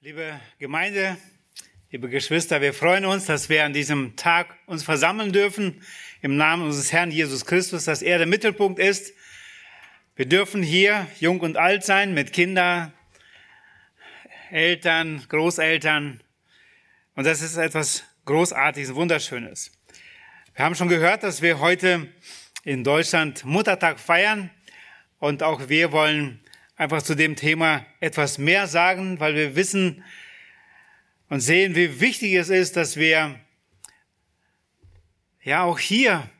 Liebe Gemeinde, liebe Geschwister, wir freuen uns, dass wir an diesem Tag uns versammeln dürfen im Namen unseres Herrn Jesus Christus, dass er der Mittelpunkt ist. Wir dürfen hier jung und alt sein mit Kindern, Eltern, Großeltern. Und das ist etwas Großartiges, Wunderschönes. Wir haben schon gehört, dass wir heute in Deutschland Muttertag feiern. Und auch wir wollen einfach zu dem Thema etwas mehr sagen, weil wir wissen und sehen, wie wichtig es ist, dass wir ja auch hier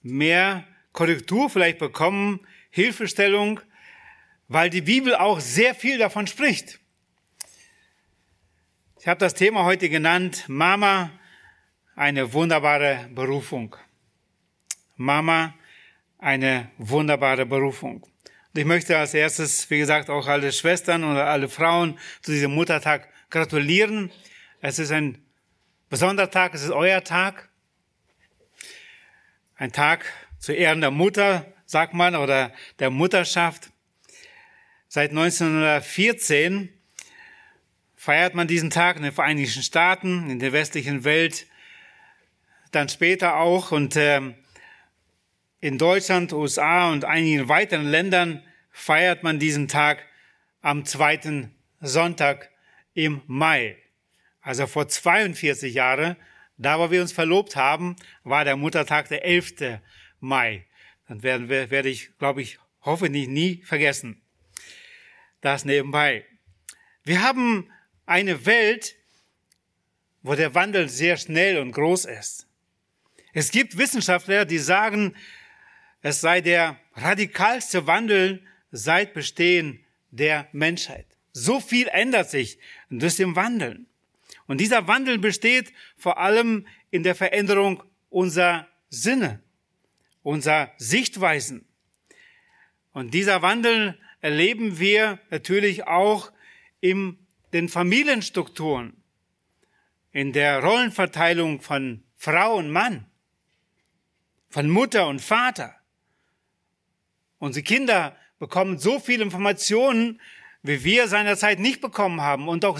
mehr Korrektur vielleicht bekommen, Hilfestellung, weil die Bibel auch sehr viel davon spricht. Ich habe das Thema heute genannt, Mama, eine wunderbare Berufung. Mama, eine wunderbare Berufung. Und ich möchte als erstes, wie gesagt, auch alle Schwestern oder alle Frauen zu diesem Muttertag gratulieren. Es ist ein besonderer Tag, es ist euer Tag. Ein Tag zu Ehren der Mutter, sagt man, oder der Mutterschaft. Seit 1914 feiert man diesen Tag in den Vereinigten Staaten, in der westlichen Welt, dann später auch. Und äh, in Deutschland, USA und einigen weiteren Ländern feiert man diesen Tag am zweiten Sonntag im Mai. Also vor 42 Jahren, da wo wir uns verlobt haben, war der Muttertag der 11. Mai. Dann werden wir, werde ich, glaube ich, hoffentlich nie vergessen. Das nebenbei. Wir haben eine Welt, wo der Wandel sehr schnell und groß ist. Es gibt Wissenschaftler, die sagen, es sei der radikalste Wandel seit Bestehen der Menschheit. So viel ändert sich durch den Wandeln. Und dieser Wandel besteht vor allem in der Veränderung unserer Sinne, unserer Sichtweisen. Und dieser Wandel erleben wir natürlich auch in den Familienstrukturen, in der Rollenverteilung von Frau und Mann, von Mutter und Vater. Unsere Kinder bekommen so viele Informationen, wie wir seinerzeit nicht bekommen haben. Und auch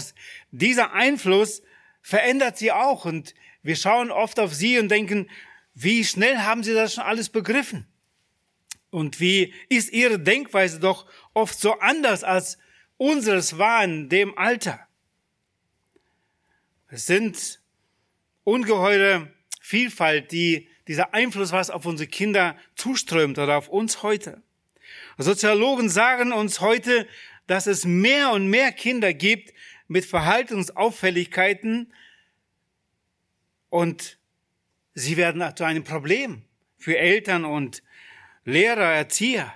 dieser Einfluss verändert sie auch. Und wir schauen oft auf sie und denken, wie schnell haben sie das schon alles begriffen? Und wie ist ihre Denkweise doch oft so anders als unseres war in dem Alter? Es sind ungeheure Vielfalt, die dieser Einfluss, was auf unsere Kinder zuströmt oder auf uns heute. Soziologen sagen uns heute, dass es mehr und mehr Kinder gibt mit Verhaltensauffälligkeiten und sie werden zu einem Problem für Eltern und Lehrer, Erzieher.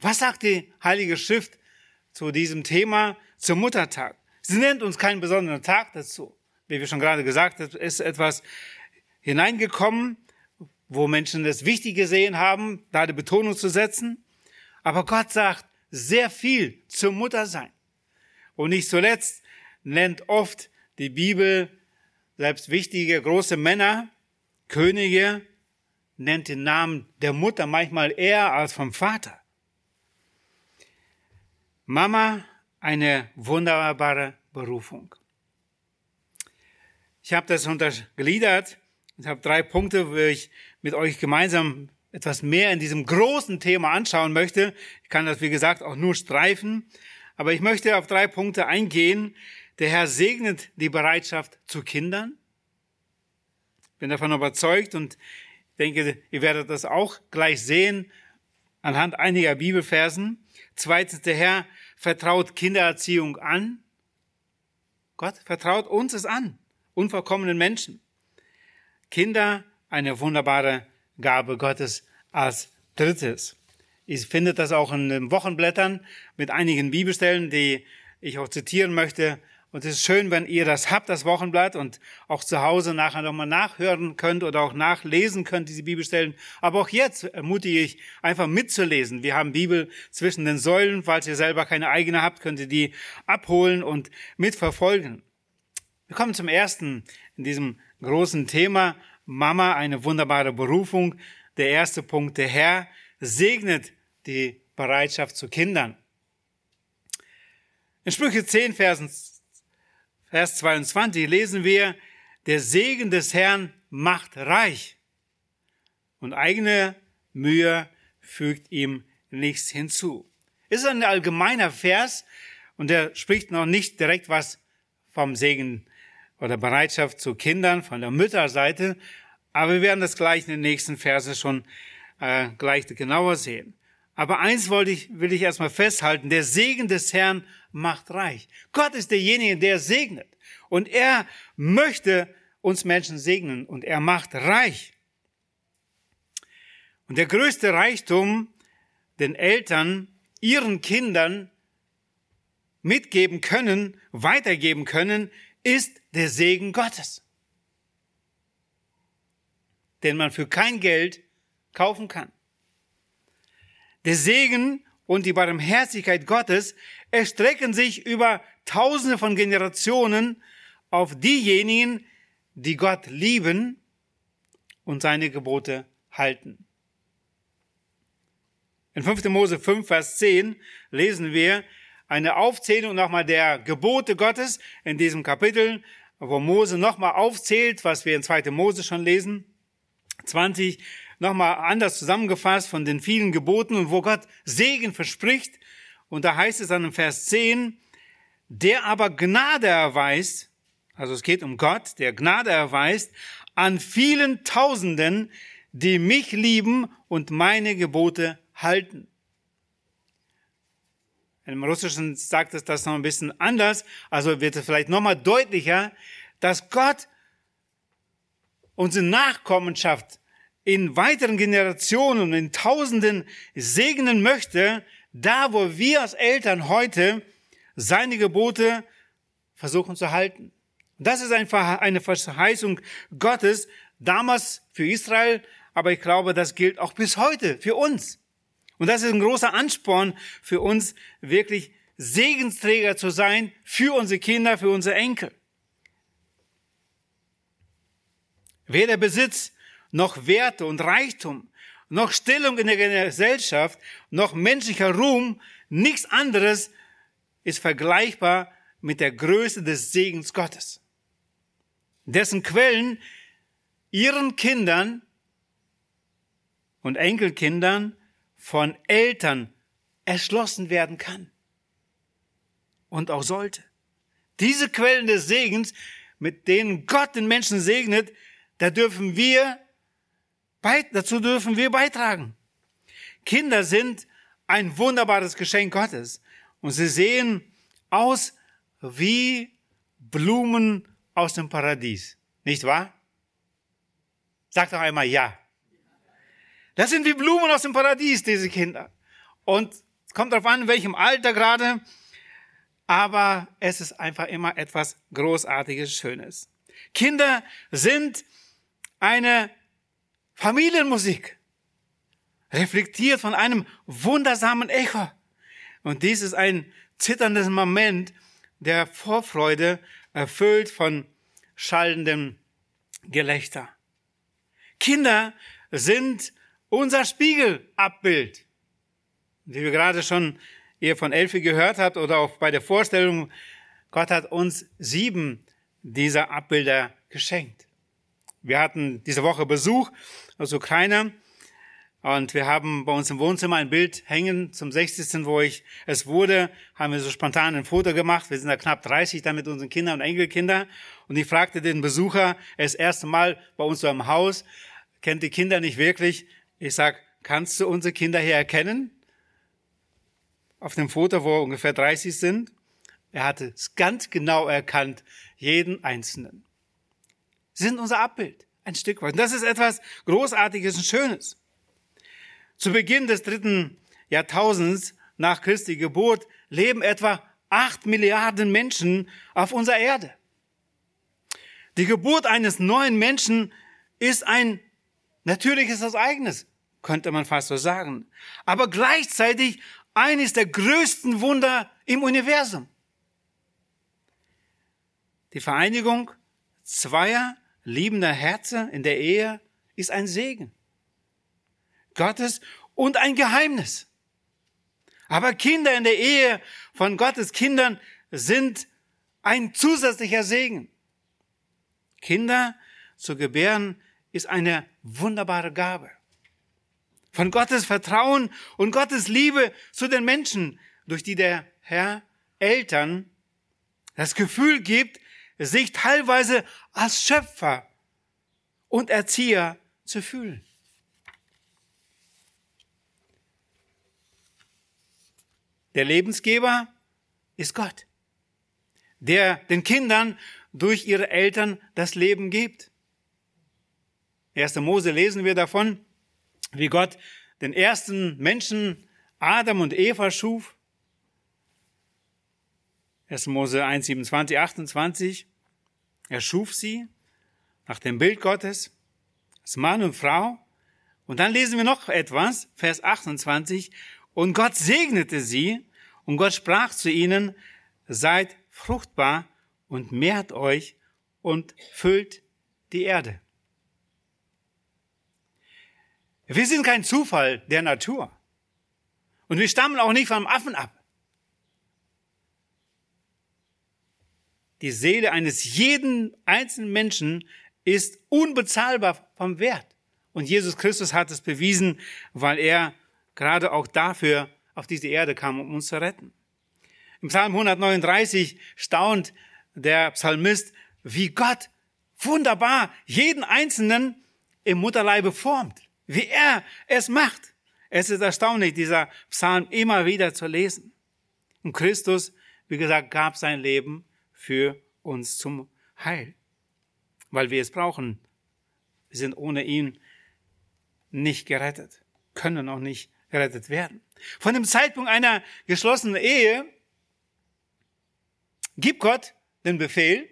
Was sagt die Heilige Schrift zu diesem Thema, zum Muttertag? Sie nennt uns keinen besonderen Tag dazu. Wie wir schon gerade gesagt haben, ist etwas hineingekommen, wo Menschen es wichtig gesehen haben, da die Betonung zu setzen. Aber Gott sagt sehr viel zur Muttersein. Und nicht zuletzt nennt oft die Bibel selbst wichtige große Männer, Könige, nennt den Namen der Mutter manchmal eher als vom Vater. Mama, eine wunderbare Berufung. Ich habe das untergliedert. Ich habe drei Punkte, wo ich mit euch gemeinsam etwas mehr in diesem großen Thema anschauen möchte. Ich kann das, wie gesagt, auch nur streifen. Aber ich möchte auf drei Punkte eingehen. Der Herr segnet die Bereitschaft zu Kindern. Ich bin davon überzeugt und denke, ihr werdet das auch gleich sehen anhand einiger Bibelversen. Zweitens, der Herr vertraut Kindererziehung an. Gott vertraut uns es an, unvollkommenen Menschen. Kinder, eine wunderbare Gabe Gottes als drittes. Ich finde das auch in den Wochenblättern mit einigen Bibelstellen, die ich auch zitieren möchte. Und es ist schön, wenn ihr das habt, das Wochenblatt, und auch zu Hause nachher nochmal nachhören könnt oder auch nachlesen könnt, diese Bibelstellen. Aber auch jetzt ermutige ich, einfach mitzulesen. Wir haben Bibel zwischen den Säulen. Falls ihr selber keine eigene habt, könnt ihr die abholen und mitverfolgen. Wir kommen zum ersten in diesem großen Thema. Mama, eine wunderbare Berufung. Der erste Punkt, der Herr segnet die Bereitschaft zu Kindern. In Sprüche 10, Versen Vers 22 lesen wir, der Segen des Herrn macht reich und eigene Mühe fügt ihm nichts hinzu. Es ist ein allgemeiner Vers und der spricht noch nicht direkt was vom Segen oder Bereitschaft zu Kindern von der Mütterseite, aber wir werden das gleich in den nächsten Versen schon äh, gleich genauer sehen. Aber eins wollte ich, will ich erstmal festhalten. Der Segen des Herrn macht reich. Gott ist derjenige, der segnet. Und er möchte uns Menschen segnen und er macht reich. Und der größte Reichtum den Eltern ihren Kindern mitgeben können, weitergeben können, ist der Segen Gottes. Den man für kein Geld kaufen kann. Der Segen und die Barmherzigkeit Gottes erstrecken sich über tausende von Generationen auf diejenigen, die Gott lieben und seine Gebote halten. In 5. Mose 5, Vers 10 lesen wir eine Aufzählung nochmal der Gebote Gottes in diesem Kapitel, wo Mose nochmal aufzählt, was wir in 2. Mose schon lesen. 20 nochmal anders zusammengefasst von den vielen Geboten und wo Gott Segen verspricht. Und da heißt es dann im Vers 10, der aber Gnade erweist, also es geht um Gott, der Gnade erweist, an vielen Tausenden, die mich lieben und meine Gebote halten. Im Russischen sagt es das noch ein bisschen anders, also wird es vielleicht nochmal deutlicher, dass Gott unsere Nachkommenschaft in weiteren Generationen in Tausenden segnen möchte, da wo wir als Eltern heute seine Gebote versuchen zu halten. Das ist eine Verheißung Gottes, damals für Israel, aber ich glaube, das gilt auch bis heute für uns. Und das ist ein großer Ansporn für uns, wirklich Segensträger zu sein für unsere Kinder, für unsere Enkel. Weder Besitz noch Werte und Reichtum, noch Stellung in der Gesellschaft, noch menschlicher Ruhm, nichts anderes ist vergleichbar mit der Größe des Segens Gottes, dessen Quellen ihren Kindern und Enkelkindern von Eltern erschlossen werden kann und auch sollte. Diese Quellen des Segens, mit denen Gott den Menschen segnet, da dürfen wir dazu dürfen wir beitragen. Kinder sind ein wunderbares Geschenk Gottes und sie sehen aus wie Blumen aus dem Paradies. Nicht wahr? Sag doch einmal ja. Das sind wie Blumen aus dem Paradies, diese Kinder. Und es kommt darauf an, in welchem Alter gerade, aber es ist einfach immer etwas Großartiges, Schönes. Kinder sind eine Familienmusik, reflektiert von einem wundersamen Echo. Und dies ist ein zitterndes Moment der Vorfreude, erfüllt von schallendem Gelächter. Kinder sind unser Spiegelabbild. Wie wir gerade schon ihr von Elfi gehört habt oder auch bei der Vorstellung, Gott hat uns sieben dieser Abbilder geschenkt. Wir hatten diese Woche Besuch aus Ukraine und wir haben bei uns im Wohnzimmer ein Bild hängen zum 60. wo ich es wurde, haben wir so spontan ein Foto gemacht. Wir sind da knapp 30 da mit unseren Kindern und Enkelkinder. Und ich fragte den Besucher, er ist das erste Mal bei uns so im Haus, kennt die Kinder nicht wirklich. Ich sag, kannst du unsere Kinder hier erkennen? Auf dem Foto, wo ungefähr 30 sind. Er hatte es ganz genau erkannt, jeden Einzelnen. Sie sind unser Abbild, ein Stück weit. Und das ist etwas Großartiges und Schönes. Zu Beginn des dritten Jahrtausends nach Christi Geburt leben etwa acht Milliarden Menschen auf unserer Erde. Die Geburt eines neuen Menschen ist ein natürliches Ereignis, könnte man fast so sagen. Aber gleichzeitig eines der größten Wunder im Universum. Die Vereinigung zweier liebender Herzen in der Ehe ist ein Segen. Gottes und ein Geheimnis. Aber Kinder in der Ehe von Gottes Kindern sind ein zusätzlicher Segen. Kinder zu gebären ist eine wunderbare Gabe. Von Gottes Vertrauen und Gottes Liebe zu den Menschen, durch die der Herr Eltern das Gefühl gibt, sich teilweise als Schöpfer und Erzieher zu fühlen. Der Lebensgeber ist Gott, der den Kindern durch ihre Eltern das Leben gibt. 1. Mose lesen wir davon, wie Gott den ersten Menschen Adam und Eva schuf. 1. Mose 1, 27, 28. Er schuf sie nach dem Bild Gottes, als Mann und Frau. Und dann lesen wir noch etwas, Vers 28. Und Gott segnete sie und Gott sprach zu ihnen, seid fruchtbar und mehrt euch und füllt die Erde. Wir sind kein Zufall der Natur. Und wir stammen auch nicht vom Affen ab. Die Seele eines jeden einzelnen Menschen ist unbezahlbar vom Wert. Und Jesus Christus hat es bewiesen, weil er gerade auch dafür auf diese Erde kam, um uns zu retten. Im Psalm 139 staunt der Psalmist, wie Gott wunderbar jeden Einzelnen im Mutterleibe formt, wie er es macht. Es ist erstaunlich, dieser Psalm immer wieder zu lesen. Und Christus, wie gesagt, gab sein Leben für uns zum Heil, weil wir es brauchen. Wir sind ohne ihn nicht gerettet, können auch nicht gerettet werden. Von dem Zeitpunkt einer geschlossenen Ehe gibt Gott den Befehl,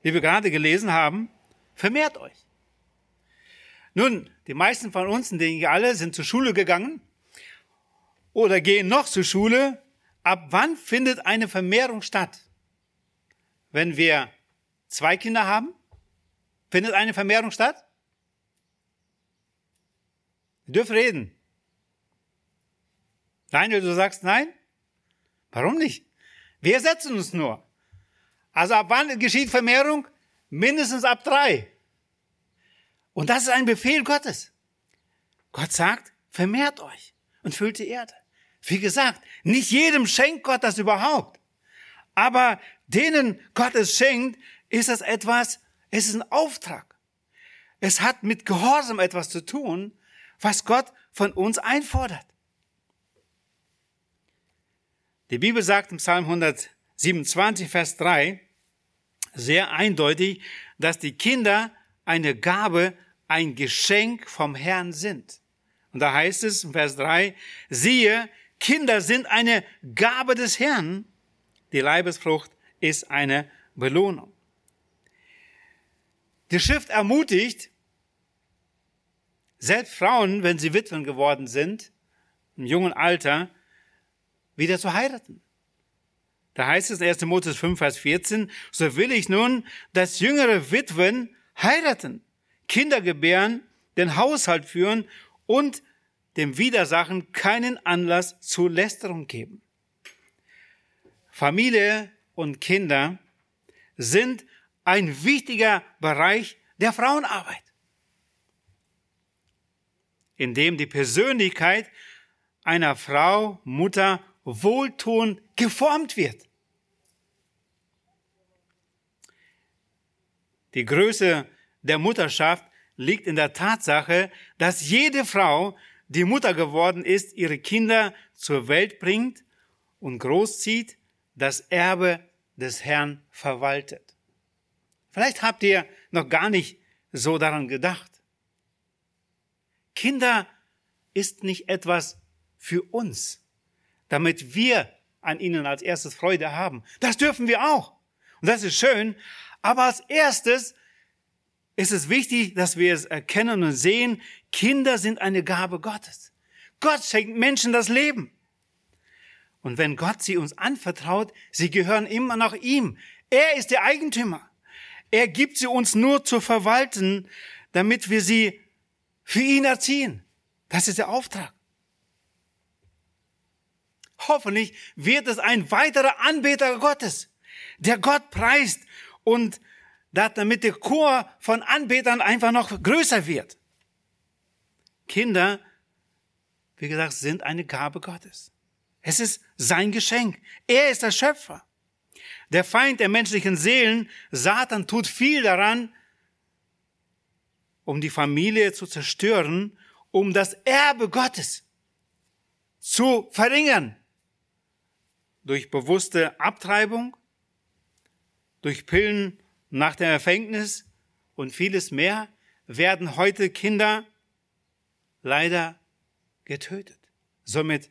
wie wir gerade gelesen haben, vermehrt euch. Nun, die meisten von uns, denke ich alle, sind zur Schule gegangen oder gehen noch zur Schule. Ab wann findet eine Vermehrung statt? Wenn wir zwei Kinder haben, findet eine Vermehrung statt? Ihr dürft reden. Nein, du sagst nein? Warum nicht? Wir setzen uns nur. Also ab wann geschieht Vermehrung? Mindestens ab drei. Und das ist ein Befehl Gottes. Gott sagt, vermehrt euch und füllt die Erde. Wie gesagt, nicht jedem schenkt Gott das überhaupt. Aber denen Gott es schenkt, ist es etwas, es ist ein Auftrag. Es hat mit Gehorsam etwas zu tun, was Gott von uns einfordert. Die Bibel sagt im Psalm 127, Vers 3 sehr eindeutig, dass die Kinder eine Gabe, ein Geschenk vom Herrn sind. Und da heißt es im Vers 3, siehe, Kinder sind eine Gabe des Herrn, die Leibesfrucht ist eine Belohnung. Die Schrift ermutigt, selbst Frauen, wenn sie Witwen geworden sind, im jungen Alter, wieder zu heiraten. Da heißt es in 1. Timotheus 5, Vers 14, so will ich nun, dass jüngere Witwen heiraten, Kinder gebären, den Haushalt führen und dem Widersachen keinen Anlass zur Lästerung geben. Familie und Kinder sind ein wichtiger Bereich der Frauenarbeit in dem die Persönlichkeit einer Frau, Mutter wohltuend geformt wird. Die Größe der Mutterschaft liegt in der Tatsache, dass jede Frau, die Mutter geworden ist, ihre Kinder zur Welt bringt und großzieht, das Erbe des Herrn verwaltet. Vielleicht habt ihr noch gar nicht so daran gedacht. Kinder ist nicht etwas für uns, damit wir an ihnen als erstes Freude haben. Das dürfen wir auch. Und das ist schön. Aber als erstes ist es wichtig, dass wir es erkennen und sehen, Kinder sind eine Gabe Gottes. Gott schenkt Menschen das Leben. Und wenn Gott sie uns anvertraut, sie gehören immer noch ihm. Er ist der Eigentümer. Er gibt sie uns nur zu verwalten, damit wir sie für ihn erziehen. Das ist der Auftrag. Hoffentlich wird es ein weiterer Anbeter Gottes. der Gott preist und damit der Chor von Anbetern einfach noch größer wird. Kinder, wie gesagt, sind eine Gabe Gottes. Es ist sein Geschenk. Er ist der Schöpfer. Der Feind der menschlichen Seelen, Satan, tut viel daran, um die Familie zu zerstören, um das Erbe Gottes zu verringern. Durch bewusste Abtreibung, durch Pillen nach der Erfängnis und vieles mehr werden heute Kinder leider getötet. Somit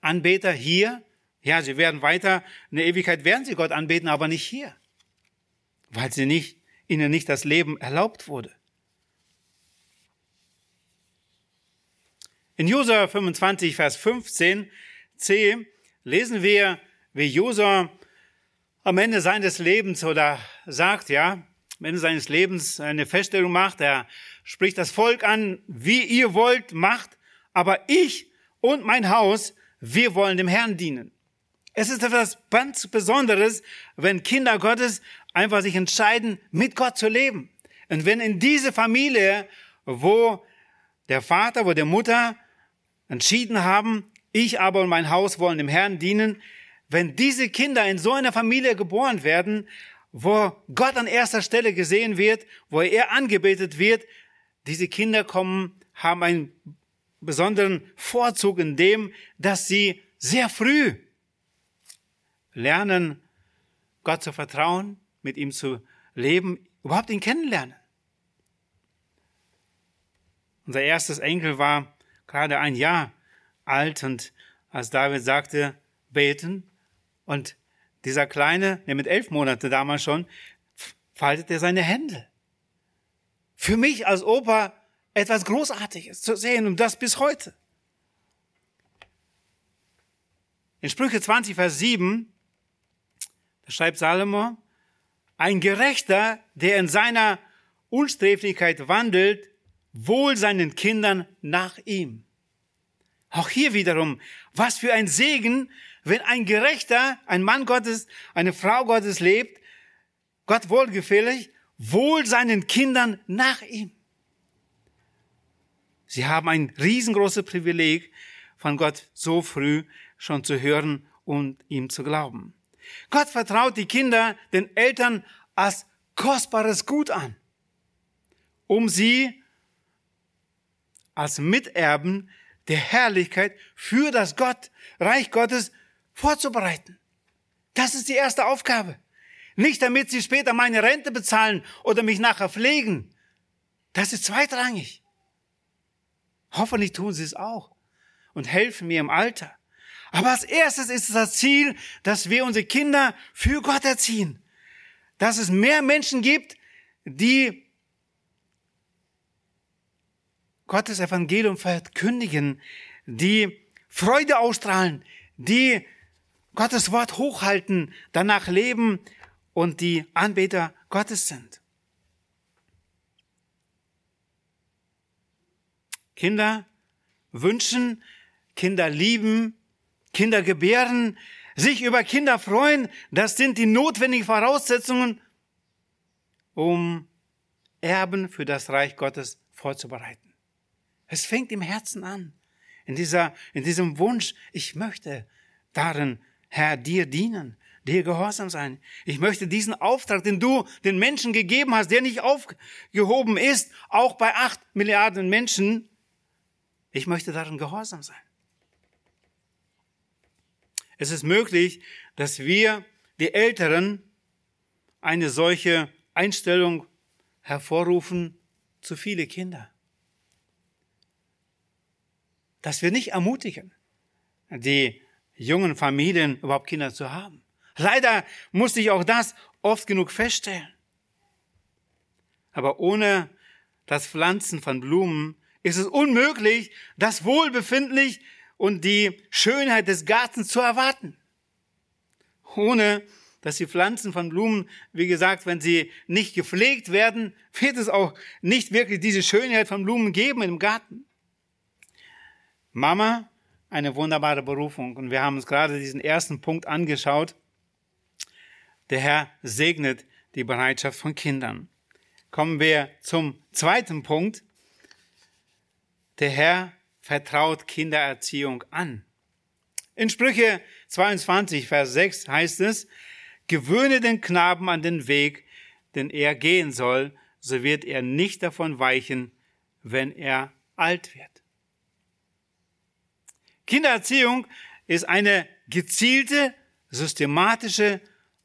Anbeter hier, ja, sie werden weiter, in der Ewigkeit werden sie Gott anbeten, aber nicht hier, weil sie nicht, ihnen nicht das Leben erlaubt wurde. In Josua 25, Vers 15 c lesen wir, wie Josua am Ende seines Lebens oder sagt, ja, am Ende seines Lebens eine Feststellung macht, er spricht das Volk an, wie ihr wollt, macht, aber ich und mein Haus, wir wollen dem Herrn dienen. Es ist etwas ganz Besonderes, wenn Kinder Gottes einfach sich entscheiden, mit Gott zu leben. Und wenn in diese Familie, wo der Vater, wo der Mutter entschieden haben, ich aber und mein Haus wollen dem Herrn dienen, wenn diese Kinder in so einer Familie geboren werden, wo Gott an erster Stelle gesehen wird, wo er angebetet wird, diese Kinder kommen, haben einen besonderen Vorzug in dem, dass sie sehr früh lernen, Gott zu vertrauen, mit ihm zu leben, überhaupt ihn kennenlernen. Unser erstes Enkel war gerade ein Jahr alt und als David sagte, beten, und dieser Kleine, der mit elf Monaten damals schon, faltete seine Hände. Für mich als Opa etwas Großartiges zu sehen und das bis heute. In Sprüche 20, Vers 7, da schreibt Salomo, ein Gerechter, der in seiner Unsträflichkeit wandelt, wohl seinen Kindern nach ihm. Auch hier wiederum, was für ein Segen, wenn ein Gerechter, ein Mann Gottes, eine Frau Gottes lebt, Gott wohlgefällig, wohl seinen Kindern nach ihm. Sie haben ein riesengroßes Privileg, von Gott so früh schon zu hören und ihm zu glauben. Gott vertraut die Kinder den Eltern als kostbares Gut an, um sie als Miterben der Herrlichkeit für das Gott, Reich Gottes vorzubereiten. Das ist die erste Aufgabe. Nicht damit sie später meine Rente bezahlen oder mich nachher pflegen. Das ist zweitrangig. Hoffentlich tun sie es auch und helfen mir im Alter. Aber als erstes ist es das Ziel, dass wir unsere Kinder für Gott erziehen. Dass es mehr Menschen gibt, die Gottes Evangelium verkündigen, die Freude ausstrahlen, die Gottes Wort hochhalten, danach leben und die Anbeter Gottes sind. Kinder wünschen, Kinder lieben, Kinder gebären, sich über Kinder freuen, das sind die notwendigen Voraussetzungen, um Erben für das Reich Gottes vorzubereiten. Es fängt im Herzen an. In dieser, in diesem Wunsch, ich möchte darin, Herr, dir dienen, dir gehorsam sein. Ich möchte diesen Auftrag, den du den Menschen gegeben hast, der nicht aufgehoben ist, auch bei acht Milliarden Menschen, ich möchte darin gehorsam sein. Es ist möglich, dass wir, die Älteren, eine solche Einstellung hervorrufen zu viele Kinder dass wir nicht ermutigen, die jungen Familien überhaupt Kinder zu haben. Leider musste ich auch das oft genug feststellen. Aber ohne das Pflanzen von Blumen ist es unmöglich, das Wohlbefindlich und die Schönheit des Gartens zu erwarten. Ohne dass die Pflanzen von Blumen, wie gesagt, wenn sie nicht gepflegt werden, wird es auch nicht wirklich diese Schönheit von Blumen geben im Garten. Mama, eine wunderbare Berufung. Und wir haben uns gerade diesen ersten Punkt angeschaut. Der Herr segnet die Bereitschaft von Kindern. Kommen wir zum zweiten Punkt. Der Herr vertraut Kindererziehung an. In Sprüche 22, Vers 6 heißt es, gewöhne den Knaben an den Weg, den er gehen soll, so wird er nicht davon weichen, wenn er alt wird. Kindererziehung ist eine gezielte, systematische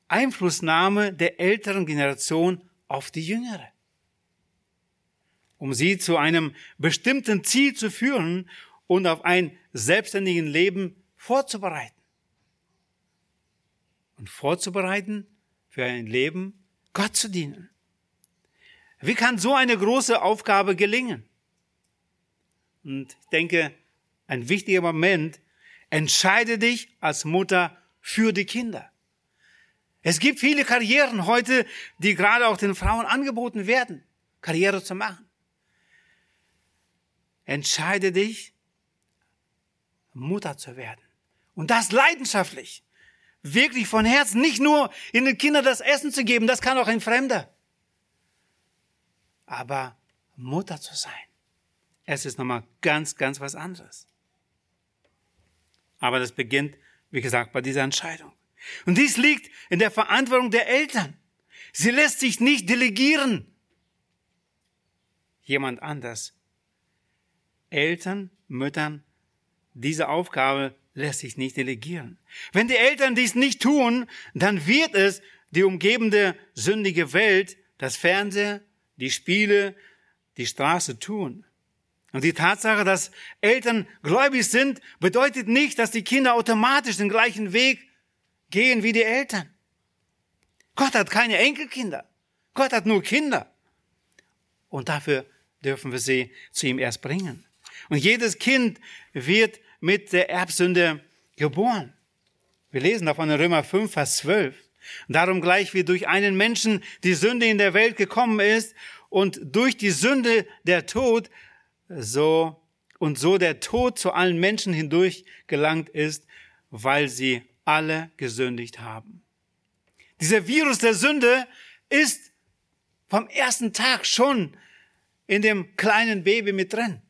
Einflussnahme der älteren Generation auf die jüngere. Um sie zu einem bestimmten Ziel zu führen und auf ein selbstständiges Leben vorzubereiten. Und vorzubereiten für ein Leben, Gott zu dienen. Wie kann so eine große Aufgabe gelingen? Und ich denke, ein wichtiger Moment, entscheide dich als Mutter für die Kinder. Es gibt viele Karrieren heute, die gerade auch den Frauen angeboten werden, Karriere zu machen. Entscheide dich, Mutter zu werden. Und das leidenschaftlich. Wirklich von Herzen. Nicht nur in den Kindern das Essen zu geben, das kann auch ein Fremder. Aber Mutter zu sein, es ist nochmal ganz, ganz was anderes. Aber das beginnt, wie gesagt, bei dieser Entscheidung. Und dies liegt in der Verantwortung der Eltern. Sie lässt sich nicht delegieren. Jemand anders. Eltern, Müttern, diese Aufgabe lässt sich nicht delegieren. Wenn die Eltern dies nicht tun, dann wird es die umgebende sündige Welt, das Fernseher, die Spiele, die Straße tun. Und die Tatsache, dass Eltern gläubig sind, bedeutet nicht, dass die Kinder automatisch den gleichen Weg gehen wie die Eltern. Gott hat keine Enkelkinder. Gott hat nur Kinder. Und dafür dürfen wir sie zu ihm erst bringen. Und jedes Kind wird mit der Erbsünde geboren. Wir lesen davon in Römer 5, Vers 12. Darum gleich wie durch einen Menschen die Sünde in der Welt gekommen ist und durch die Sünde der Tod, so und so der Tod zu allen Menschen hindurch gelangt ist, weil sie alle gesündigt haben. Dieser Virus der Sünde ist vom ersten Tag schon in dem kleinen Baby mit drin.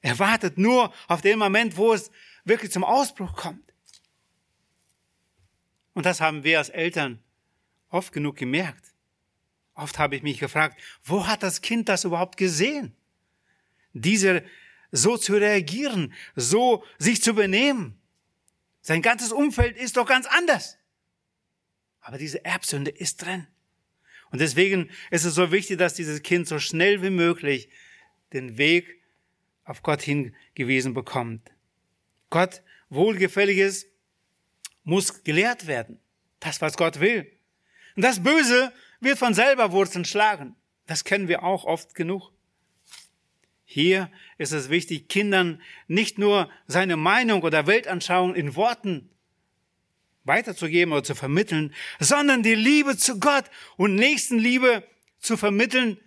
Er wartet nur auf den Moment, wo es wirklich zum Ausbruch kommt. Und das haben wir als Eltern oft genug gemerkt. Oft habe ich mich gefragt, wo hat das Kind das überhaupt gesehen? Diese so zu reagieren, so sich zu benehmen. Sein ganzes Umfeld ist doch ganz anders. Aber diese Erbsünde ist drin. Und deswegen ist es so wichtig, dass dieses Kind so schnell wie möglich den Weg auf Gott hingewiesen bekommt. Gott wohlgefälliges muss gelehrt werden. Das, was Gott will. Und das Böse wird von selber Wurzeln schlagen. Das kennen wir auch oft genug. Hier ist es wichtig, Kindern nicht nur seine Meinung oder Weltanschauung in Worten weiterzugeben oder zu vermitteln, sondern die Liebe zu Gott und Nächstenliebe zu vermitteln.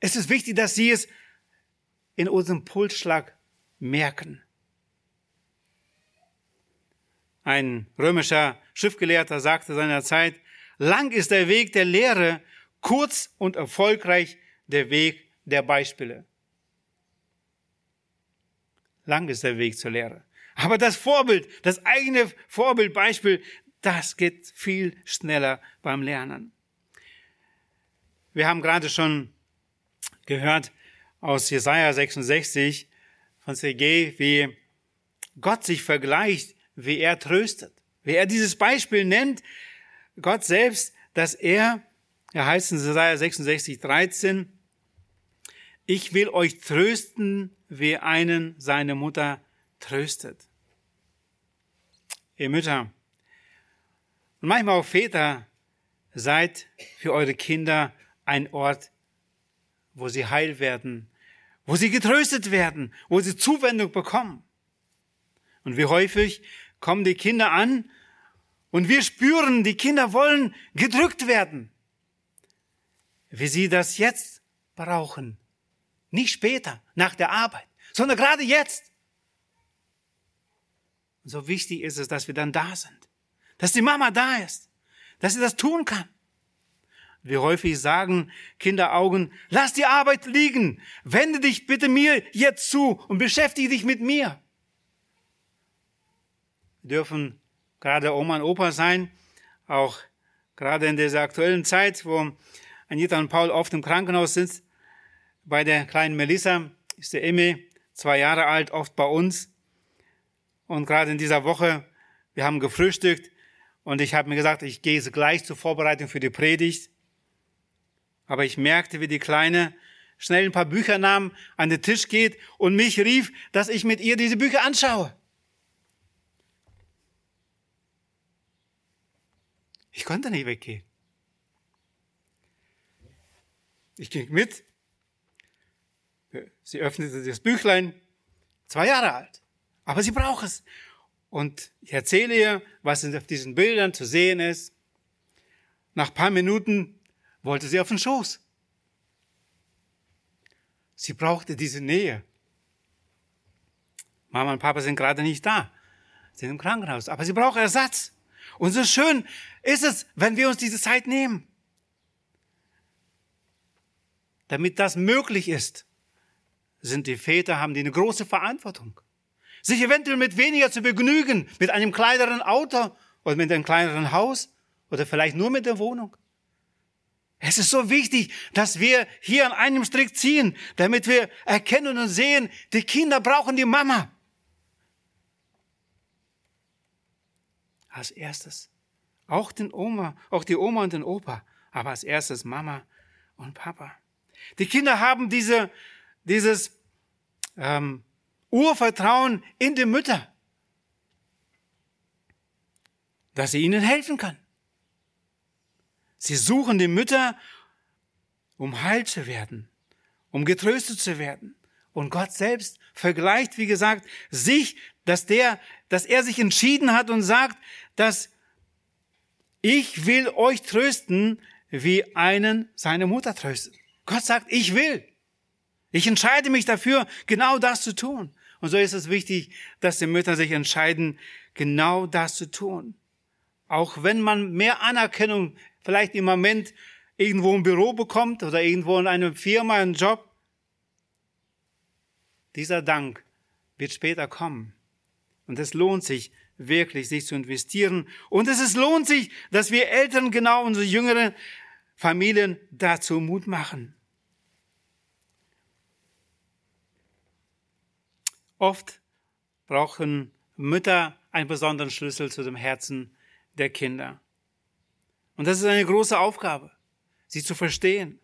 Es ist wichtig, dass sie es in unserem Pulsschlag merken. Ein römischer Schriftgelehrter sagte seiner Zeit, lang ist der Weg der Lehre, kurz und erfolgreich der Weg der Beispiele. Lang ist der Weg zur Lehre. Aber das Vorbild, das eigene Vorbildbeispiel, das geht viel schneller beim Lernen. Wir haben gerade schon gehört aus Jesaja 66 von Sergei, wie Gott sich vergleicht, wie er tröstet, wie er dieses Beispiel nennt. Gott selbst, dass er, er heißt in Jesaja 66, 13, ich will euch trösten, wie einen seine Mutter tröstet. Ihr Mütter und manchmal auch Väter, seid für eure Kinder ein Ort, wo sie heil werden, wo sie getröstet werden, wo sie Zuwendung bekommen. Und wie häufig kommen die Kinder an und wir spüren, die Kinder wollen gedrückt werden, wie sie das jetzt brauchen nicht später, nach der Arbeit, sondern gerade jetzt. Und so wichtig ist es, dass wir dann da sind. Dass die Mama da ist. dass sie das tun kann. Wie häufig sagen Kinderaugen, lass die Arbeit liegen, wende dich bitte mir jetzt zu und beschäftige dich mit mir. Wir dürfen gerade Oma und Opa sein, auch gerade in dieser aktuellen Zeit, wo Anita und Paul oft im Krankenhaus sind. Bei der kleinen Melissa ist der Emmy zwei Jahre alt, oft bei uns. Und gerade in dieser Woche, wir haben gefrühstückt und ich habe mir gesagt, ich gehe gleich zur Vorbereitung für die Predigt. Aber ich merkte, wie die Kleine schnell ein paar Bücher nahm, an den Tisch geht und mich rief, dass ich mit ihr diese Bücher anschaue. Ich konnte nicht weggehen. Ich ging mit. Sie öffnete das Büchlein, zwei Jahre alt. Aber sie braucht es. Und ich erzähle ihr, was auf diesen Bildern zu sehen ist. Nach paar Minuten wollte sie auf den Schoß. Sie brauchte diese Nähe. Mama und Papa sind gerade nicht da, sind im Krankenhaus, aber sie braucht Ersatz. Und so schön ist es, wenn wir uns diese Zeit nehmen. Damit das möglich ist, sind die Väter, haben die eine große Verantwortung. Sich eventuell mit weniger zu begnügen, mit einem kleineren Auto oder mit einem kleineren Haus oder vielleicht nur mit der Wohnung. Es ist so wichtig, dass wir hier an einem Strick ziehen, damit wir erkennen und sehen, die Kinder brauchen die Mama. Als erstes. Auch den Oma, auch die Oma und den Opa. Aber als erstes Mama und Papa. Die Kinder haben diese, dieses ähm, Urvertrauen in die Mütter, dass sie ihnen helfen kann. Sie suchen die Mütter, um heil zu werden, um getröstet zu werden. Und Gott selbst vergleicht, wie gesagt, sich, dass der, dass er sich entschieden hat und sagt, dass ich will euch trösten, wie einen seine Mutter tröstet. Gott sagt, ich will. Ich entscheide mich dafür, genau das zu tun. Und so ist es wichtig, dass die Mütter sich entscheiden, genau das zu tun. Auch wenn man mehr Anerkennung vielleicht im Moment irgendwo ein Büro bekommt oder irgendwo in einer Firma einen Job. Dieser Dank wird später kommen. Und es lohnt sich wirklich, sich zu investieren. Und es lohnt sich, dass wir Eltern, genau unsere jüngeren Familien dazu Mut machen. Oft brauchen Mütter einen besonderen Schlüssel zu dem Herzen der Kinder. Und das ist eine große Aufgabe, sie zu verstehen.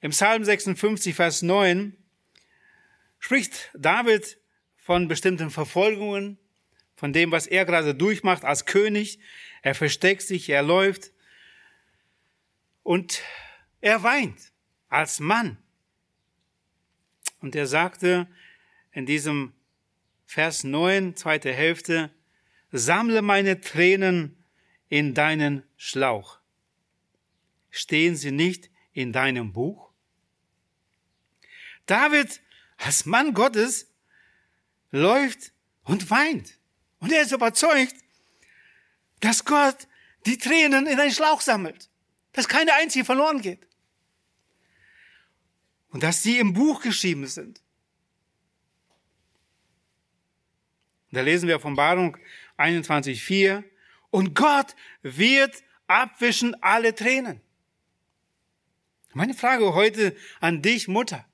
Im Psalm 56, Vers 9 spricht David von bestimmten Verfolgungen, von dem, was er gerade durchmacht als König. Er versteckt sich, er läuft und er weint als Mann. Und er sagte in diesem Vers 9, zweite Hälfte, sammle meine Tränen in deinen Schlauch. Stehen sie nicht in deinem Buch? David als Mann Gottes läuft und weint. Und er ist überzeugt, dass Gott die Tränen in einen Schlauch sammelt, dass keine einzige verloren geht. Und dass sie im Buch geschrieben sind. Da lesen wir Offenbarung 21,4. Und Gott wird abwischen alle Tränen. Meine Frage heute an dich, Mutter.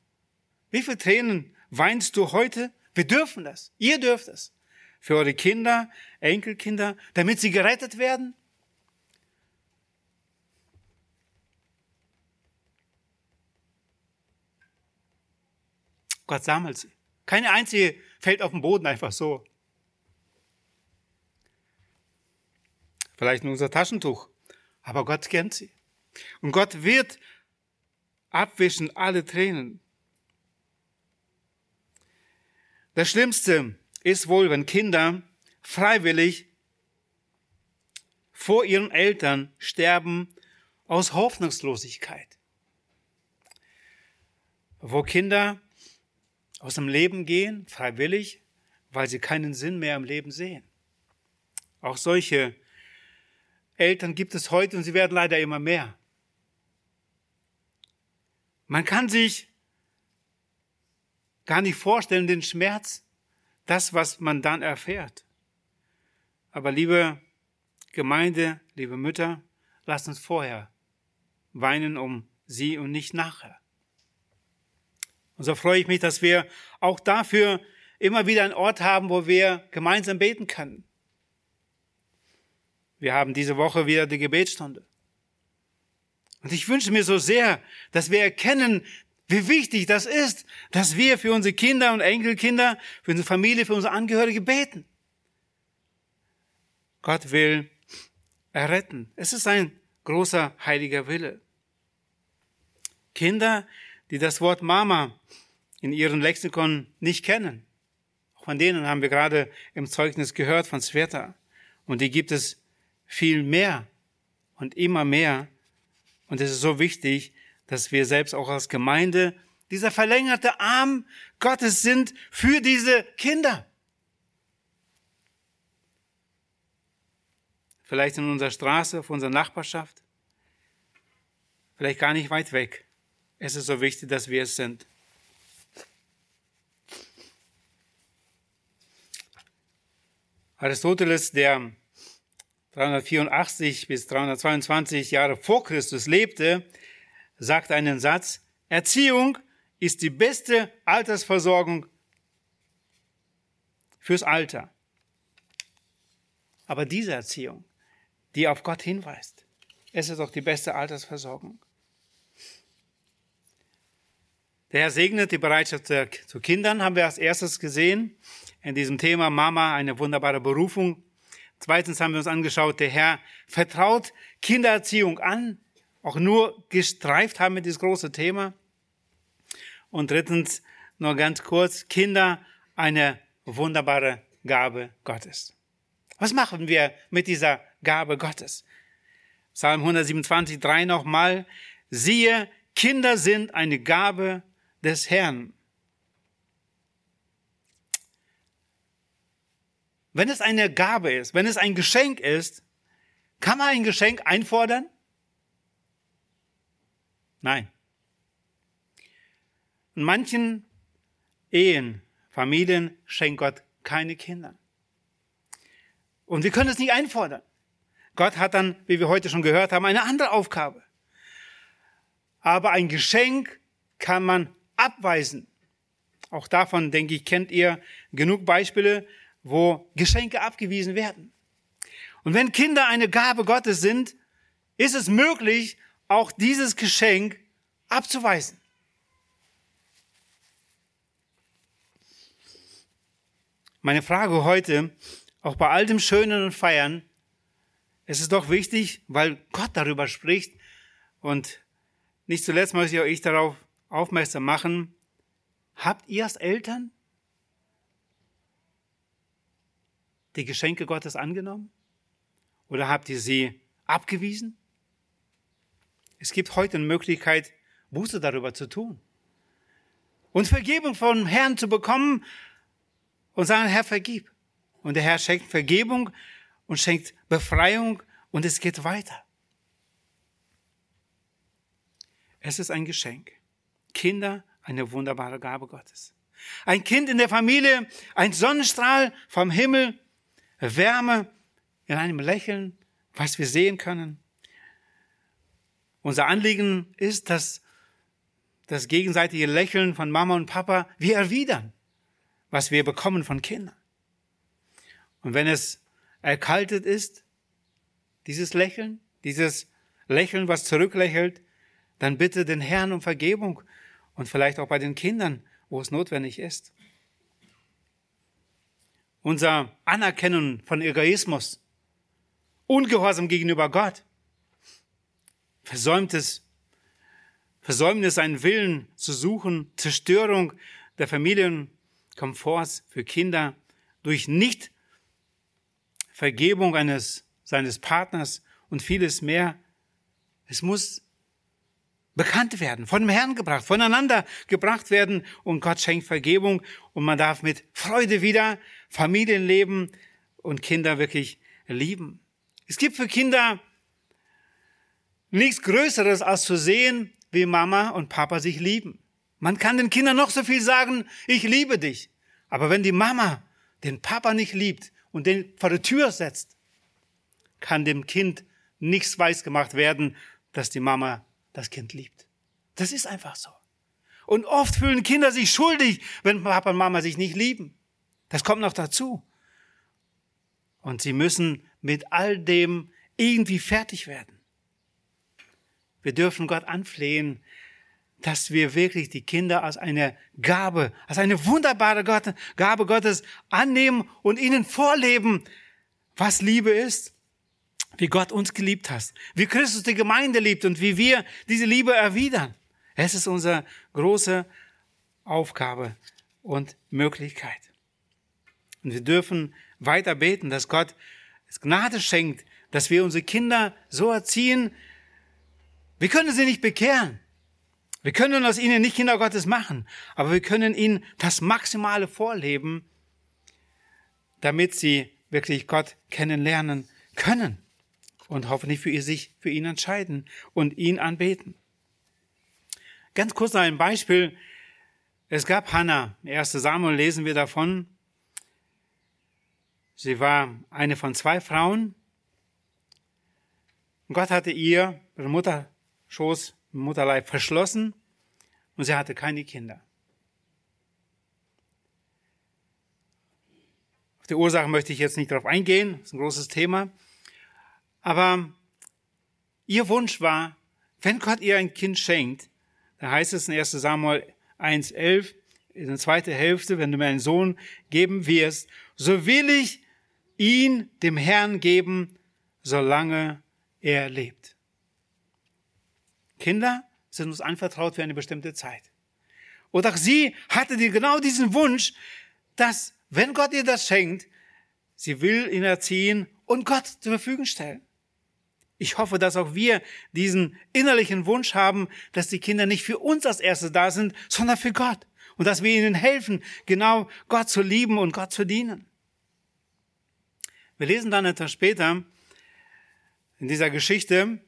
Wie viele Tränen weinst du heute? Wir dürfen das. Ihr dürft es. Für eure Kinder, Enkelkinder, damit sie gerettet werden. Gott sammelt sie. Keine einzige fällt auf den Boden einfach so. Vielleicht nur unser Taschentuch. Aber Gott kennt sie. Und Gott wird abwischen alle Tränen. Das Schlimmste ist wohl, wenn Kinder freiwillig vor ihren Eltern sterben aus Hoffnungslosigkeit. Wo Kinder aus dem Leben gehen, freiwillig, weil sie keinen Sinn mehr im Leben sehen. Auch solche Eltern gibt es heute und sie werden leider immer mehr. Man kann sich gar nicht vorstellen, den Schmerz, das, was man dann erfährt. Aber liebe Gemeinde, liebe Mütter, lasst uns vorher weinen um sie und nicht nachher. Und so freue ich mich, dass wir auch dafür immer wieder einen Ort haben, wo wir gemeinsam beten können. Wir haben diese Woche wieder die Gebetsstunde. Und ich wünsche mir so sehr, dass wir erkennen, wie wichtig das ist, dass wir für unsere Kinder und Enkelkinder, für unsere Familie, für unsere Angehörige beten. Gott will erretten. Es ist ein großer heiliger Wille. Kinder, die das Wort Mama in ihren Lexikon nicht kennen. Auch von denen haben wir gerade im Zeugnis gehört von Sveta. Und die gibt es viel mehr und immer mehr. Und es ist so wichtig, dass wir selbst auch als Gemeinde dieser verlängerte Arm Gottes sind für diese Kinder. Vielleicht in unserer Straße, auf unserer Nachbarschaft, vielleicht gar nicht weit weg. Es ist so wichtig, dass wir es sind. Aristoteles, der 384 bis 322 Jahre vor Christus lebte, sagt einen Satz, Erziehung ist die beste Altersversorgung fürs Alter. Aber diese Erziehung, die auf Gott hinweist, es ist auch die beste Altersversorgung. Der Herr segnet die Bereitschaft zu Kindern, haben wir als erstes gesehen. In diesem Thema Mama eine wunderbare Berufung. Zweitens haben wir uns angeschaut, der Herr vertraut Kindererziehung an. Auch nur gestreift haben wir dieses große Thema. Und drittens, nur ganz kurz, Kinder, eine wunderbare Gabe Gottes. Was machen wir mit dieser Gabe Gottes? Psalm 127, 3 nochmal. Siehe, Kinder sind eine Gabe des Herrn. Wenn es eine Gabe ist, wenn es ein Geschenk ist, kann man ein Geschenk einfordern? Nein. In manchen Ehen, Familien schenkt Gott keine Kinder. Und wir können es nicht einfordern. Gott hat dann, wie wir heute schon gehört haben, eine andere Aufgabe. Aber ein Geschenk kann man abweisen. Auch davon, denke ich, kennt ihr genug Beispiele, wo Geschenke abgewiesen werden. Und wenn Kinder eine Gabe Gottes sind, ist es möglich, auch dieses Geschenk abzuweisen. Meine Frage heute, auch bei all dem Schönen und Feiern, es ist doch wichtig, weil Gott darüber spricht und nicht zuletzt möchte ich euch darauf aufmerksam machen, habt ihr als Eltern die Geschenke Gottes angenommen? Oder habt ihr sie abgewiesen? Es gibt heute eine Möglichkeit, Buße darüber zu tun. Und Vergebung vom Herrn zu bekommen und sagen, Herr, vergib. Und der Herr schenkt Vergebung und schenkt Befreiung und es geht weiter. Es ist ein Geschenk. Kinder eine wunderbare Gabe Gottes. Ein Kind in der Familie, ein Sonnenstrahl vom Himmel, Wärme in einem Lächeln, was wir sehen können. Unser Anliegen ist, dass das gegenseitige Lächeln von Mama und Papa wir erwidern, was wir bekommen von Kindern. Und wenn es erkaltet ist, dieses Lächeln, dieses Lächeln, was zurücklächelt, dann bitte den Herrn um Vergebung und vielleicht auch bei den Kindern, wo es notwendig ist. Unser Anerkennen von Egoismus, Ungehorsam gegenüber Gott, versäumtes Versäumnis, einen Willen zu suchen, Zerstörung der Familienkomforts für Kinder durch nicht Vergebung eines seines Partners und vieles mehr. Es muss bekannt werden, von dem Herrn gebracht, voneinander gebracht werden und Gott schenkt Vergebung und man darf mit Freude wieder Familienleben und Kinder wirklich lieben. Es gibt für Kinder nichts Größeres als zu sehen, wie Mama und Papa sich lieben. Man kann den Kindern noch so viel sagen, ich liebe dich. Aber wenn die Mama den Papa nicht liebt und den vor die Tür setzt, kann dem Kind nichts weiß gemacht werden, dass die Mama das Kind liebt. Das ist einfach so. Und oft fühlen Kinder sich schuldig, wenn Papa und Mama sich nicht lieben. Das kommt noch dazu. Und sie müssen mit all dem irgendwie fertig werden. Wir dürfen Gott anflehen, dass wir wirklich die Kinder als eine Gabe, als eine wunderbare Gabe Gottes annehmen und ihnen vorleben, was Liebe ist, wie Gott uns geliebt hat, wie Christus die Gemeinde liebt und wie wir diese Liebe erwidern. Es ist unsere große Aufgabe und Möglichkeit. Und wir dürfen weiter beten, dass Gott Gnade schenkt, dass wir unsere Kinder so erziehen. Wir können sie nicht bekehren. Wir können aus ihnen nicht Kinder Gottes machen, aber wir können ihnen das Maximale vorleben, damit sie wirklich Gott kennenlernen können und hoffentlich für sich für ihn entscheiden und ihn anbeten. Ganz kurz noch ein Beispiel. Es gab Hannah. 1. Samuel lesen wir davon. Sie war eine von zwei Frauen. Gott hatte ihr ihre Mutterschoß, Mutterleib verschlossen und sie hatte keine Kinder. Auf die Ursache möchte ich jetzt nicht darauf eingehen, das ist ein großes Thema. Aber ihr Wunsch war, wenn Gott ihr ein Kind schenkt, da heißt es in 1 Samuel 1,11, in der zweiten Hälfte, wenn du mir einen Sohn geben wirst, so will ich ihn dem Herrn geben, solange er lebt. Kinder sind uns anvertraut für eine bestimmte Zeit. Und auch sie hatte genau diesen Wunsch, dass, wenn Gott ihr das schenkt, sie will ihn erziehen und Gott zur Verfügung stellen. Ich hoffe, dass auch wir diesen innerlichen Wunsch haben, dass die Kinder nicht für uns als Erste da sind, sondern für Gott. Und dass wir ihnen helfen, genau Gott zu lieben und Gott zu dienen. Wir lesen dann etwas später in dieser Geschichte,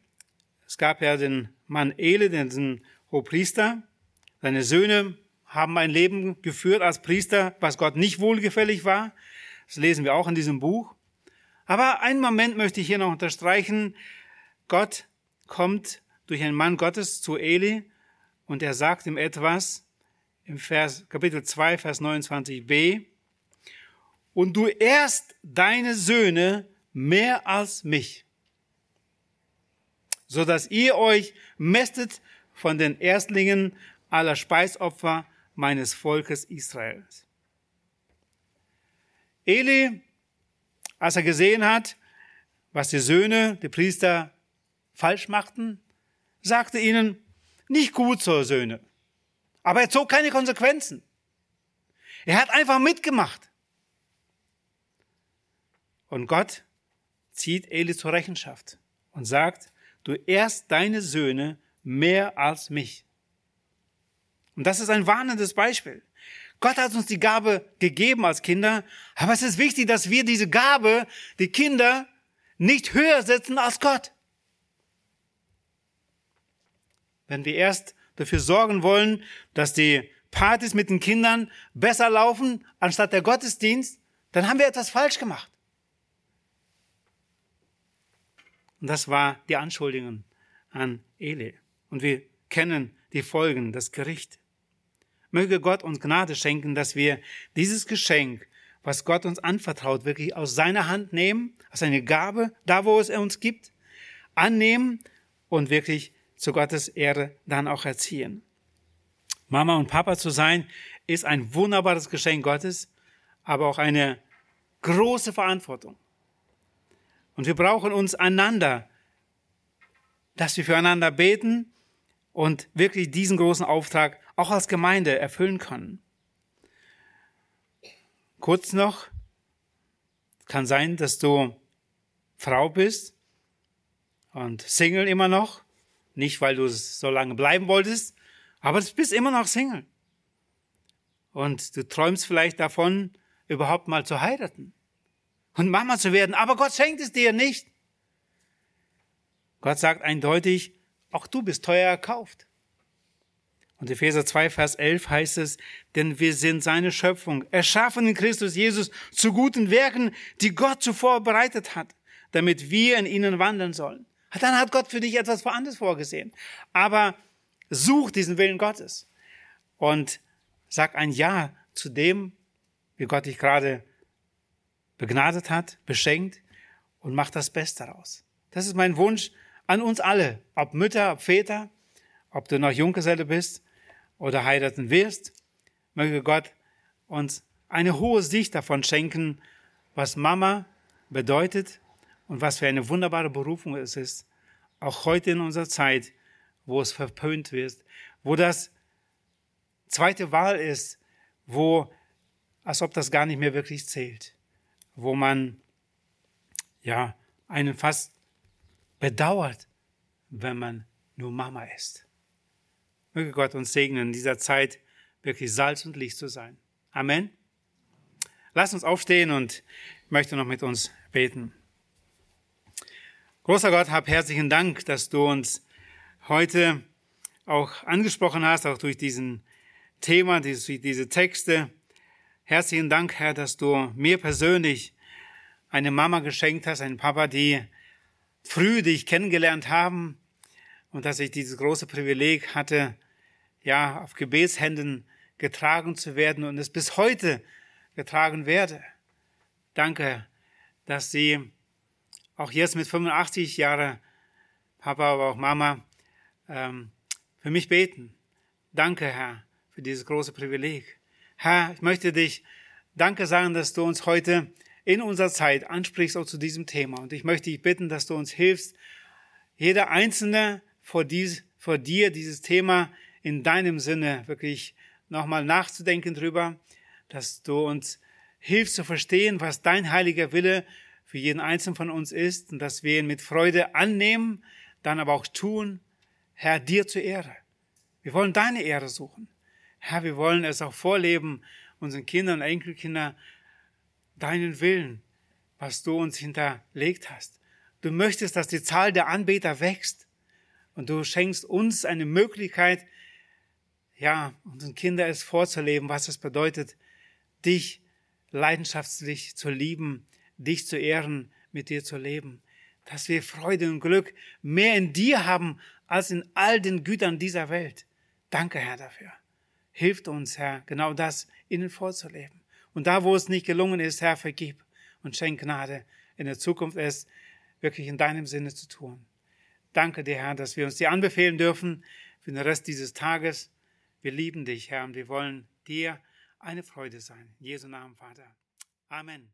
es gab ja den Mann Ele, den Hohepriester. Seine Söhne haben ein Leben geführt als Priester, was Gott nicht wohlgefällig war. Das lesen wir auch in diesem Buch. Aber einen Moment möchte ich hier noch unterstreichen. Gott kommt durch einen Mann Gottes zu Eli und er sagt ihm etwas im Vers, Kapitel 2, Vers 29b. Und du ehrst deine Söhne mehr als mich, so dass ihr euch mästet von den Erstlingen aller Speisopfer meines Volkes Israels. Eli als er gesehen hat, was die Söhne, die Priester falsch machten, sagte ihnen, nicht gut so, Söhne. Aber er zog keine Konsequenzen. Er hat einfach mitgemacht. Und Gott zieht Eli zur Rechenschaft und sagt, du ehrst deine Söhne mehr als mich. Und das ist ein warnendes Beispiel. Gott hat uns die Gabe gegeben als Kinder, aber es ist wichtig, dass wir diese Gabe, die Kinder, nicht höher setzen als Gott. Wenn wir erst dafür sorgen wollen, dass die Partys mit den Kindern besser laufen, anstatt der Gottesdienst, dann haben wir etwas falsch gemacht. Und das war die Anschuldigung an Eli. Und wir kennen die Folgen, das Gericht. Möge Gott uns Gnade schenken, dass wir dieses Geschenk, was Gott uns anvertraut, wirklich aus seiner Hand nehmen, als eine Gabe, da wo es er uns gibt, annehmen und wirklich zu Gottes Ehre dann auch erziehen. Mama und Papa zu sein, ist ein wunderbares Geschenk Gottes, aber auch eine große Verantwortung. Und wir brauchen uns einander, dass wir füreinander beten und wirklich diesen großen Auftrag auch als Gemeinde erfüllen können. Kurz noch, kann sein, dass du Frau bist und Single immer noch, nicht weil du so lange bleiben wolltest, aber du bist immer noch Single. Und du träumst vielleicht davon, überhaupt mal zu heiraten und Mama zu werden, aber Gott schenkt es dir nicht. Gott sagt eindeutig, auch du bist teuer erkauft. Und Epheser 2, Vers 11 heißt es, denn wir sind seine Schöpfung, erschaffen in Christus Jesus zu guten Werken, die Gott zuvor bereitet hat, damit wir in ihnen wandeln sollen. Dann hat Gott für dich etwas anderes vorgesehen. Aber such diesen Willen Gottes und sag ein Ja zu dem, wie Gott dich gerade begnadet hat, beschenkt und mach das Beste daraus. Das ist mein Wunsch an uns alle, ob Mütter, ob Väter, ob du noch Junggeselle bist oder heiraten wirst, möge Gott uns eine hohe Sicht davon schenken, was Mama bedeutet und was für eine wunderbare Berufung es ist, auch heute in unserer Zeit, wo es verpönt wird, wo das zweite Wahl ist, wo, als ob das gar nicht mehr wirklich zählt, wo man, ja, einen fast bedauert, wenn man nur Mama ist. Möge Gott uns segnen, in dieser Zeit wirklich Salz und Licht zu sein. Amen. Lass uns aufstehen und ich möchte noch mit uns beten. Großer Gott, hab herzlichen Dank, dass du uns heute auch angesprochen hast, auch durch diesen Thema, diese, diese Texte. Herzlichen Dank, Herr, dass du mir persönlich eine Mama geschenkt hast, einen Papa, die früh dich kennengelernt haben und dass ich dieses große Privileg hatte, ja, auf Gebetshänden getragen zu werden und es bis heute getragen werde. Danke, dass Sie auch jetzt mit 85 Jahren, Papa, aber auch Mama, ähm, für mich beten. Danke, Herr, für dieses große Privileg. Herr, ich möchte dich Danke sagen, dass du uns heute in unserer Zeit ansprichst auch zu diesem Thema. Und ich möchte dich bitten, dass du uns hilfst, jeder Einzelne vor, dies, vor dir dieses Thema in deinem Sinne wirklich nochmal nachzudenken drüber, dass du uns hilfst zu verstehen, was dein heiliger Wille für jeden Einzelnen von uns ist und dass wir ihn mit Freude annehmen, dann aber auch tun, Herr, dir zur Ehre. Wir wollen deine Ehre suchen. Herr, wir wollen es auch vorleben, unseren Kindern und Enkelkindern, deinen Willen, was du uns hinterlegt hast. Du möchtest, dass die Zahl der Anbeter wächst und du schenkst uns eine Möglichkeit, ja, unseren Kindern es vorzuleben, was es bedeutet, dich leidenschaftlich zu lieben, dich zu ehren, mit dir zu leben. Dass wir Freude und Glück mehr in dir haben als in all den Gütern dieser Welt. Danke, Herr, dafür. Hilft uns, Herr, genau das ihnen vorzuleben. Und da, wo es nicht gelungen ist, Herr, vergib und schenk Gnade, in der Zukunft es wirklich in deinem Sinne zu tun. Danke dir, Herr, dass wir uns dir anbefehlen dürfen für den Rest dieses Tages. Wir lieben dich, Herr, und wir wollen dir eine Freude sein. In Jesu Namen, Vater. Amen.